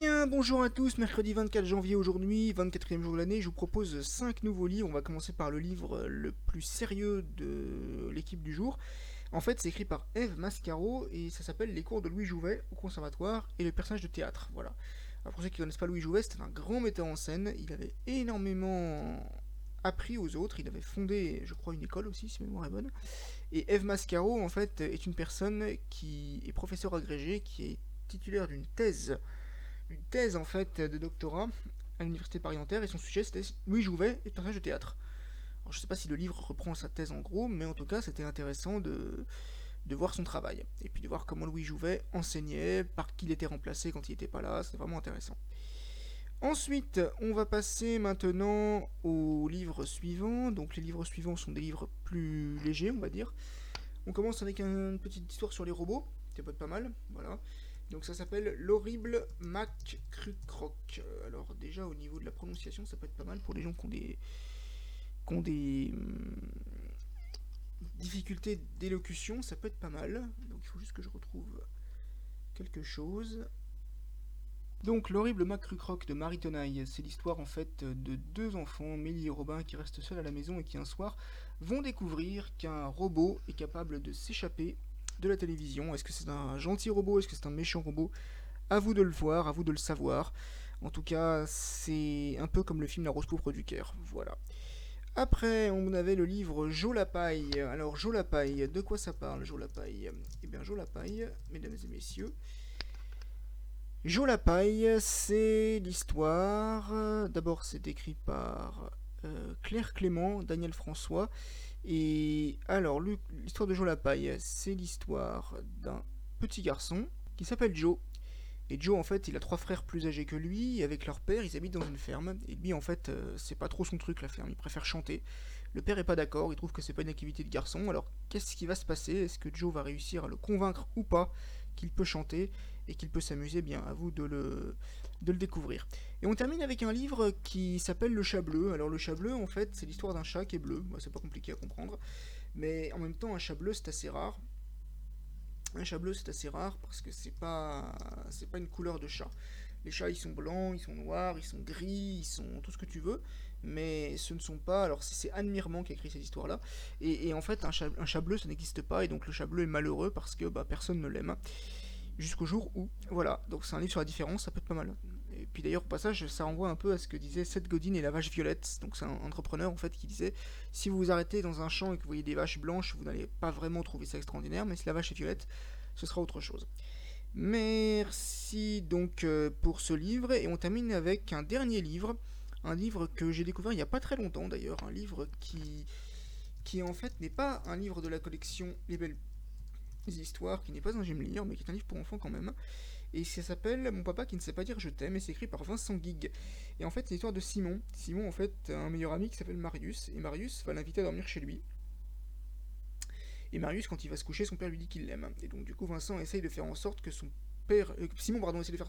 Bien, bonjour à tous, mercredi 24 janvier aujourd'hui, 24e jour de l'année, je vous propose 5 nouveaux livres. On va commencer par le livre le plus sérieux de l'équipe du jour. En fait, c'est écrit par Eve Mascaro et ça s'appelle Les cours de Louis Jouvet au conservatoire et le personnage de théâtre. Voilà. Alors pour ceux qui ne connaissent pas Louis Jouvet, c'était un grand metteur en scène. Il avait énormément appris aux autres. Il avait fondé, je crois, une école aussi, si ma mémoire est bonne. Et Eve Mascaro, en fait, est une personne qui est professeur agrégé, qui est titulaire d'une thèse, une thèse en fait de doctorat à l'université Paris-Nanterre, et son sujet c'était Louis Jouvet et personnage de théâtre. Je ne sais pas si le livre reprend sa thèse en gros, mais en tout cas c'était intéressant de, voir son travail, et puis de voir comment Louis Jouvet enseignait, par qui il était remplacé quand il n'était pas là, c'était vraiment intéressant. Ensuite, on va passer maintenant aux livres suivants. Donc les livres suivants sont des livres plus légers, on va dire. On commence avec une petite histoire sur les robots, ça peut pas mal, voilà. Donc ça s'appelle L'horrible Mac Crucroc. Alors déjà au niveau de la prononciation, ça peut être pas mal pour les gens qui ont des, qui ont des hum, difficultés d'élocution, ça peut être pas mal. Donc il faut juste que je retrouve quelque chose. Donc l'horrible Mac Crucroc de Marie Tenaille, c'est l'histoire en fait de deux enfants, Mélie et Robin, qui restent seuls à la maison et qui un soir vont découvrir qu'un robot est capable de s'échapper de la télévision. Est-ce que c'est un gentil robot? Est-ce que c'est un méchant robot? À vous de le voir, à vous de le savoir. En tout cas, c'est un peu comme le film La Rose Pourpre du Caire. Voilà. Après, on avait le livre Jo. Alors, Jo de quoi ça parle, Jo Eh bien, Jo mesdames et messieurs. Jo c'est l'histoire. D'abord, c'est écrit par Claire Clément, Daniel François. Et alors, l'histoire de Jo la paille, c'est l'histoire d'un petit garçon qui s'appelle Joe. Et Joe, en fait, il a trois frères plus âgés que lui. Avec leur père, ils habitent dans une ferme. Et lui, en fait, euh, c'est pas trop son truc, la ferme. Il préfère chanter. Le père est pas d'accord. Il trouve que c'est pas une activité de garçon. Alors, qu'est-ce qui va se passer? Est-ce que Joe va réussir à le convaincre ou pas qu'il peut chanter? Et qu'il peut s'amuser Bien, à vous de le, découvrir. Et on termine avec un livre qui s'appelle Le chat bleu. Alors, le chat bleu, en fait, c'est l'histoire d'un chat qui est bleu. Bah, c'est pas compliqué à comprendre. Mais en même temps, un chat bleu, c'est assez rare. Un chat bleu, c'est assez rare parce que c'est pas, pas une couleur de chat. Les chats, ils sont blancs, ils sont noirs, ils sont gris, ils sont tout ce que tu veux, mais ce ne sont pas. Alors, c'est Mirmand qui a écrit cette histoire-là. Et, et, en fait, un chat, un bleu, ça n'existe pas, et donc le chat bleu est malheureux parce que bah, personne ne l'aime. Jusqu'au jour où, voilà, donc c'est un livre sur la différence, ça peut être pas mal. Et puis d'ailleurs, au passage, ça renvoie un peu à ce que disait Seth Godin et la vache violette. Donc c'est un entrepreneur en fait qui disait si vous vous arrêtez dans un champ et que vous voyez des vaches blanches, vous n'allez pas vraiment trouver ça extraordinaire, mais si la vache est violette, ce sera autre chose. Merci donc euh, pour ce livre et on termine avec un dernier livre, un livre que j'ai découvert il n'y a pas très longtemps d'ailleurs, un livre qui qui en fait n'est pas un livre de la collection Les Belles Histoires, qui n'est pas un j'aime lire, mais qui est un livre pour enfants quand même. Et ça s'appelle Mon papa qui ne sait pas dire je t'aime, et c'est écrit par Vincent Guig. Et en fait, c'est l'histoire de Simon. Simon, en fait, a un meilleur ami qui s'appelle Marius, et Marius va l'inviter à dormir chez lui. Et Marius, quand il va se coucher, son père lui dit qu'il l'aime. Et donc, du coup, Vincent essaye de faire en sorte que son père. Euh, Simon, pardon, essaye de faire